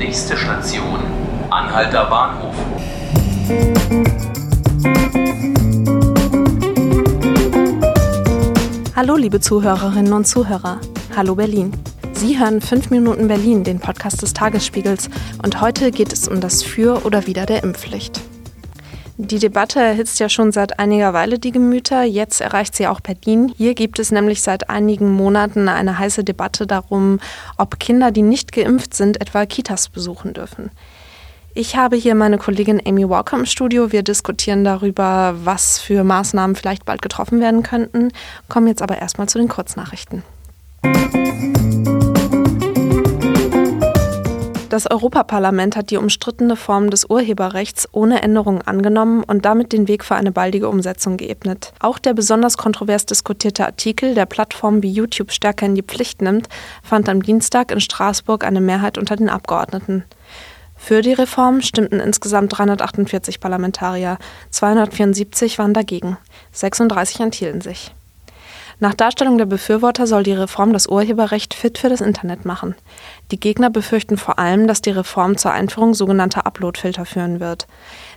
Nächste Station, Anhalter Bahnhof. Hallo liebe Zuhörerinnen und Zuhörer. Hallo Berlin. Sie hören 5 Minuten Berlin, den Podcast des Tagesspiegels. Und heute geht es um das Für oder Wider der Impfpflicht. Die Debatte erhitzt ja schon seit einiger Weile die Gemüter. Jetzt erreicht sie auch Berlin. Hier gibt es nämlich seit einigen Monaten eine heiße Debatte darum, ob Kinder, die nicht geimpft sind, etwa Kitas besuchen dürfen. Ich habe hier meine Kollegin Amy Walker im Studio. Wir diskutieren darüber, was für Maßnahmen vielleicht bald getroffen werden könnten. Kommen jetzt aber erstmal zu den Kurznachrichten. Das Europaparlament hat die umstrittene Form des Urheberrechts ohne Änderung angenommen und damit den Weg für eine baldige Umsetzung geebnet. Auch der besonders kontrovers diskutierte Artikel, der Plattformen wie YouTube stärker in die Pflicht nimmt, fand am Dienstag in Straßburg eine Mehrheit unter den Abgeordneten. Für die Reform stimmten insgesamt 348 Parlamentarier, 274 waren dagegen, 36 enthielten sich. Nach Darstellung der Befürworter soll die Reform das Urheberrecht fit für das Internet machen. Die Gegner befürchten vor allem, dass die Reform zur Einführung sogenannter Uploadfilter führen wird.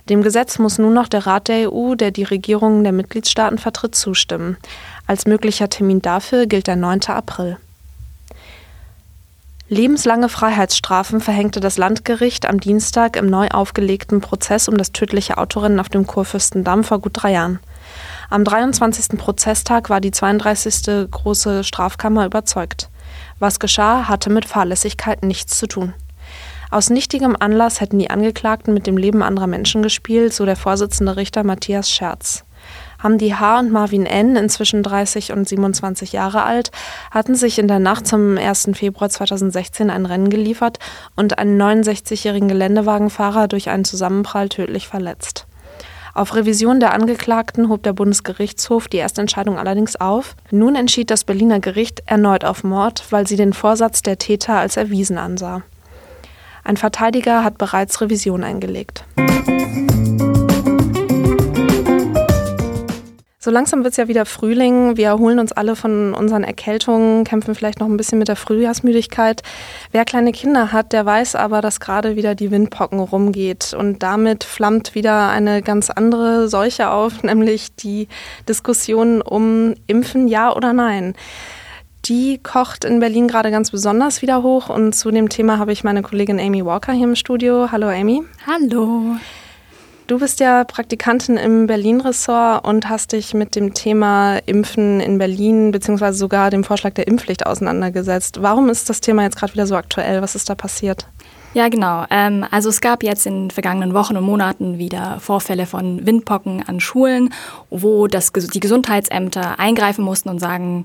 Dem Gesetz muss nun noch der Rat der EU, der die Regierungen der Mitgliedstaaten vertritt, zustimmen. Als möglicher Termin dafür gilt der 9. April. Lebenslange Freiheitsstrafen verhängte das Landgericht am Dienstag im neu aufgelegten Prozess um das tödliche Autorennen auf dem Kurfürstendamm vor gut drei Jahren. Am 23. Prozesstag war die 32. große Strafkammer überzeugt. Was geschah, hatte mit Fahrlässigkeit nichts zu tun. Aus nichtigem Anlass hätten die Angeklagten mit dem Leben anderer Menschen gespielt, so der Vorsitzende Richter Matthias Scherz. Hamdi H. und Marvin N., inzwischen 30 und 27 Jahre alt, hatten sich in der Nacht zum 1. Februar 2016 ein Rennen geliefert und einen 69-jährigen Geländewagenfahrer durch einen Zusammenprall tödlich verletzt. Auf Revision der Angeklagten hob der Bundesgerichtshof die Erstentscheidung allerdings auf. Nun entschied das Berliner Gericht erneut auf Mord, weil sie den Vorsatz der Täter als erwiesen ansah. Ein Verteidiger hat bereits Revision eingelegt. So langsam wird es ja wieder Frühling. Wir erholen uns alle von unseren Erkältungen, kämpfen vielleicht noch ein bisschen mit der Frühjahrsmüdigkeit. Wer kleine Kinder hat, der weiß aber, dass gerade wieder die Windpocken rumgeht. Und damit flammt wieder eine ganz andere Seuche auf, nämlich die Diskussion um Impfen, ja oder nein. Die kocht in Berlin gerade ganz besonders wieder hoch. Und zu dem Thema habe ich meine Kollegin Amy Walker hier im Studio. Hallo Amy. Hallo. Du bist ja Praktikantin im Berlin-Ressort und hast dich mit dem Thema Impfen in Berlin beziehungsweise sogar dem Vorschlag der Impfpflicht auseinandergesetzt. Warum ist das Thema jetzt gerade wieder so aktuell? Was ist da passiert? Ja, genau. Ähm, also es gab jetzt in den vergangenen Wochen und Monaten wieder Vorfälle von Windpocken an Schulen, wo das, die Gesundheitsämter eingreifen mussten und sagen,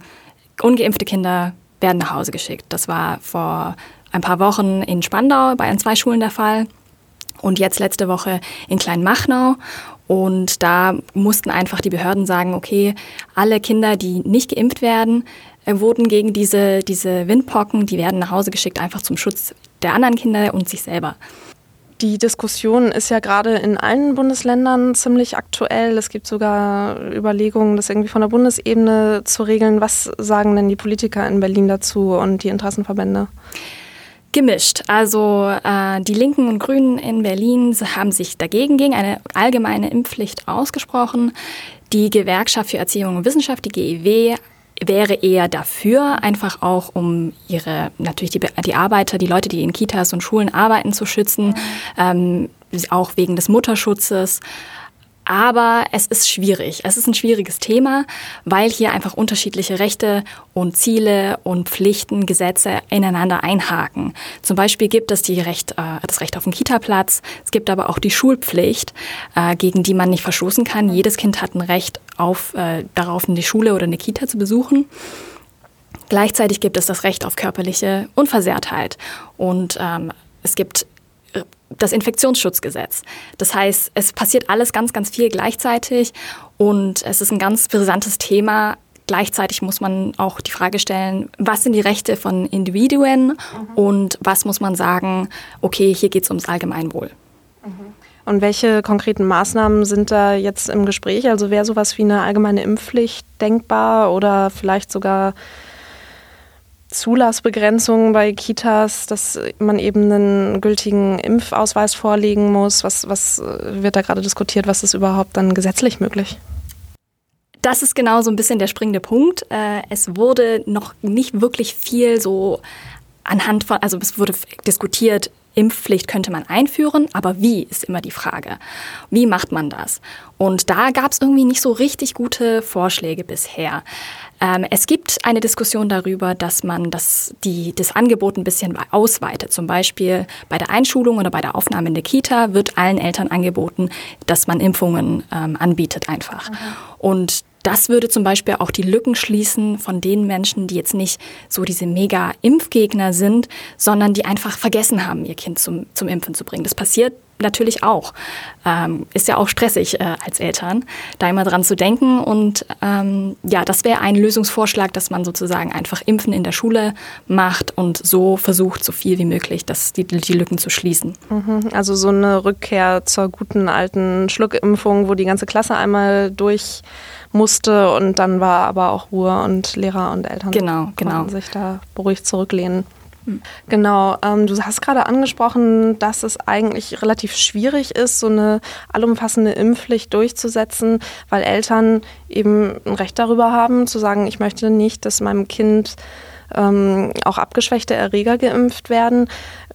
ungeimpfte Kinder werden nach Hause geschickt. Das war vor ein paar Wochen in Spandau bei zwei Schulen der Fall und jetzt letzte Woche in Kleinmachnau. Und da mussten einfach die Behörden sagen, okay, alle Kinder, die nicht geimpft werden, äh, wurden gegen diese, diese Windpocken, die werden nach Hause geschickt, einfach zum Schutz der anderen Kinder und sich selber. Die Diskussion ist ja gerade in allen Bundesländern ziemlich aktuell. Es gibt sogar Überlegungen, das irgendwie von der Bundesebene zu regeln. Was sagen denn die Politiker in Berlin dazu und die Interessenverbände? Gemischt. Also äh, die Linken und Grünen in Berlin haben sich dagegen gegen eine allgemeine Impfpflicht ausgesprochen. Die Gewerkschaft für Erziehung und Wissenschaft, die GEW, wäre eher dafür, einfach auch um ihre, natürlich die, die Arbeiter, die Leute, die in Kitas und Schulen arbeiten, zu schützen, ähm, auch wegen des Mutterschutzes. Aber es ist schwierig. Es ist ein schwieriges Thema, weil hier einfach unterschiedliche Rechte und Ziele und Pflichten, Gesetze ineinander einhaken. Zum Beispiel gibt es die Recht, äh, das Recht auf einen Kita-Platz. Es gibt aber auch die Schulpflicht, äh, gegen die man nicht verstoßen kann. Jedes Kind hat ein Recht auf, äh, darauf, eine Schule oder eine Kita zu besuchen. Gleichzeitig gibt es das Recht auf körperliche Unversehrtheit. Und ähm, es gibt das Infektionsschutzgesetz. Das heißt, es passiert alles ganz, ganz viel gleichzeitig und es ist ein ganz brisantes Thema. Gleichzeitig muss man auch die Frage stellen, was sind die Rechte von Individuen mhm. und was muss man sagen, okay, hier geht es ums Allgemeinwohl. Mhm. Und welche konkreten Maßnahmen sind da jetzt im Gespräch? Also wäre sowas wie eine allgemeine Impfpflicht denkbar oder vielleicht sogar Zulassbegrenzungen bei Kitas, dass man eben einen gültigen Impfausweis vorlegen muss? Was, was äh, wird da gerade diskutiert? Was ist überhaupt dann gesetzlich möglich? Das ist genau so ein bisschen der springende Punkt. Äh, es wurde noch nicht wirklich viel so anhand von, also es wurde diskutiert, Impfpflicht könnte man einführen, aber wie ist immer die Frage. Wie macht man das? Und da gab es irgendwie nicht so richtig gute Vorschläge bisher. Ähm, es gibt eine Diskussion darüber, dass man das, die, das Angebot ein bisschen ausweitet. Zum Beispiel bei der Einschulung oder bei der Aufnahme in der Kita wird allen Eltern angeboten, dass man Impfungen ähm, anbietet einfach. Mhm. Und das würde zum Beispiel auch die Lücken schließen von den Menschen, die jetzt nicht so diese mega Impfgegner sind, sondern die einfach vergessen haben, ihr Kind zum, zum Impfen zu bringen. Das passiert natürlich auch. Ähm, ist ja auch stressig äh, als Eltern, da immer dran zu denken. Und ähm, ja, das wäre ein Lösungsvorschlag, dass man sozusagen einfach Impfen in der Schule macht und so versucht, so viel wie möglich das, die, die Lücken zu schließen. Mhm. Also so eine Rückkehr zur guten alten Schluckimpfung, wo die ganze Klasse einmal durch musste und dann war aber auch Ruhe und Lehrer und Eltern genau, genau. sich da beruhigt zurücklehnen. Genau, ähm, du hast gerade angesprochen, dass es eigentlich relativ schwierig ist, so eine allumfassende Impfpflicht durchzusetzen, weil Eltern eben ein Recht darüber haben, zu sagen, ich möchte nicht, dass meinem Kind ähm, auch abgeschwächte Erreger geimpft werden.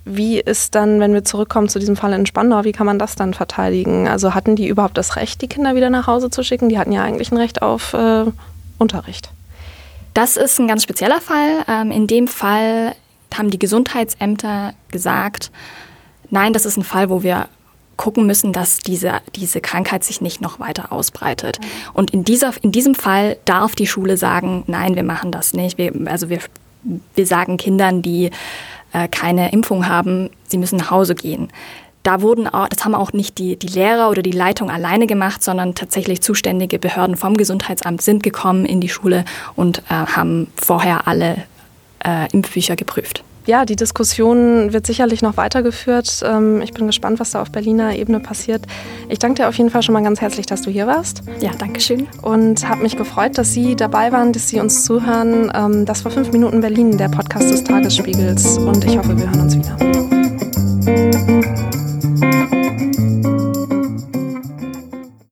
Wie ist dann, wenn wir zurückkommen zu diesem Fall in Spandau, wie kann man das dann verteidigen? Also hatten die überhaupt das Recht, die Kinder wieder nach Hause zu schicken? Die hatten ja eigentlich ein Recht auf äh, Unterricht. Das ist ein ganz spezieller Fall. Ähm, in dem Fall haben die Gesundheitsämter gesagt, nein, das ist ein Fall, wo wir gucken müssen, dass diese, diese Krankheit sich nicht noch weiter ausbreitet. Und in, dieser, in diesem Fall darf die Schule sagen, nein, wir machen das nicht. Wir, also wir, wir sagen Kindern, die äh, keine Impfung haben, sie müssen nach Hause gehen. Da wurden auch, das haben auch nicht die, die Lehrer oder die Leitung alleine gemacht, sondern tatsächlich zuständige Behörden vom Gesundheitsamt sind gekommen in die Schule und äh, haben vorher alle äh, Impfbücher geprüft. Ja, die Diskussion wird sicherlich noch weitergeführt. Ähm, ich bin gespannt, was da auf Berliner Ebene passiert. Ich danke dir auf jeden Fall schon mal ganz herzlich, dass du hier warst. Ja, danke schön. Und habe mich gefreut, dass Sie dabei waren, dass Sie uns zuhören. Ähm, das war 5 Minuten Berlin, der Podcast des Tagesspiegels. Und ich hoffe, wir hören uns wieder.